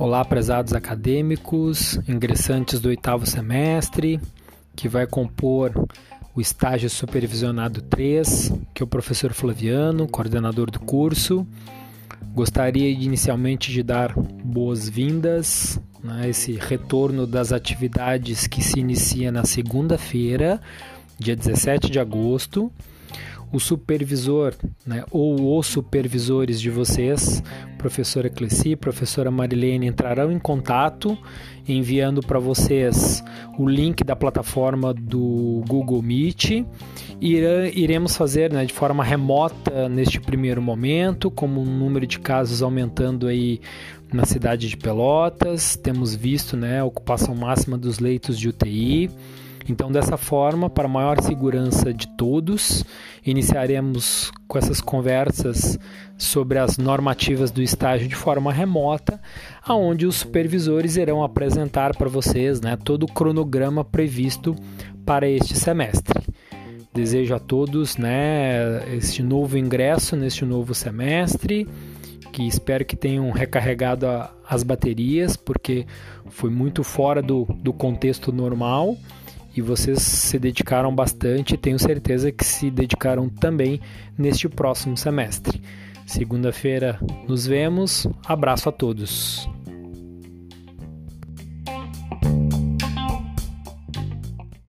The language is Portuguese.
Olá, prezados acadêmicos, ingressantes do oitavo semestre, que vai compor o estágio supervisionado 3, que é o professor Flaviano, coordenador do curso. Gostaria inicialmente de dar boas-vindas a né, esse retorno das atividades que se inicia na segunda-feira, dia 17 de agosto o supervisor né, ou os supervisores de vocês, professora Cleci, professora Marilene, entrarão em contato enviando para vocês o link da plataforma do Google Meet. Iremos fazer né, de forma remota neste primeiro momento, como o número de casos aumentando aí na cidade de Pelotas, temos visto né, a ocupação máxima dos leitos de UTI. Então, dessa forma, para maior segurança de todos, iniciaremos com essas conversas sobre as normativas do estágio de forma remota, aonde os supervisores irão apresentar para vocês né, todo o cronograma previsto para este semestre. Desejo a todos né, este novo ingresso neste novo semestre que espero que tenham recarregado a, as baterias, porque foi muito fora do, do contexto normal e vocês se dedicaram bastante tenho certeza que se dedicaram também neste próximo semestre. Segunda-feira nos vemos. Abraço a todos.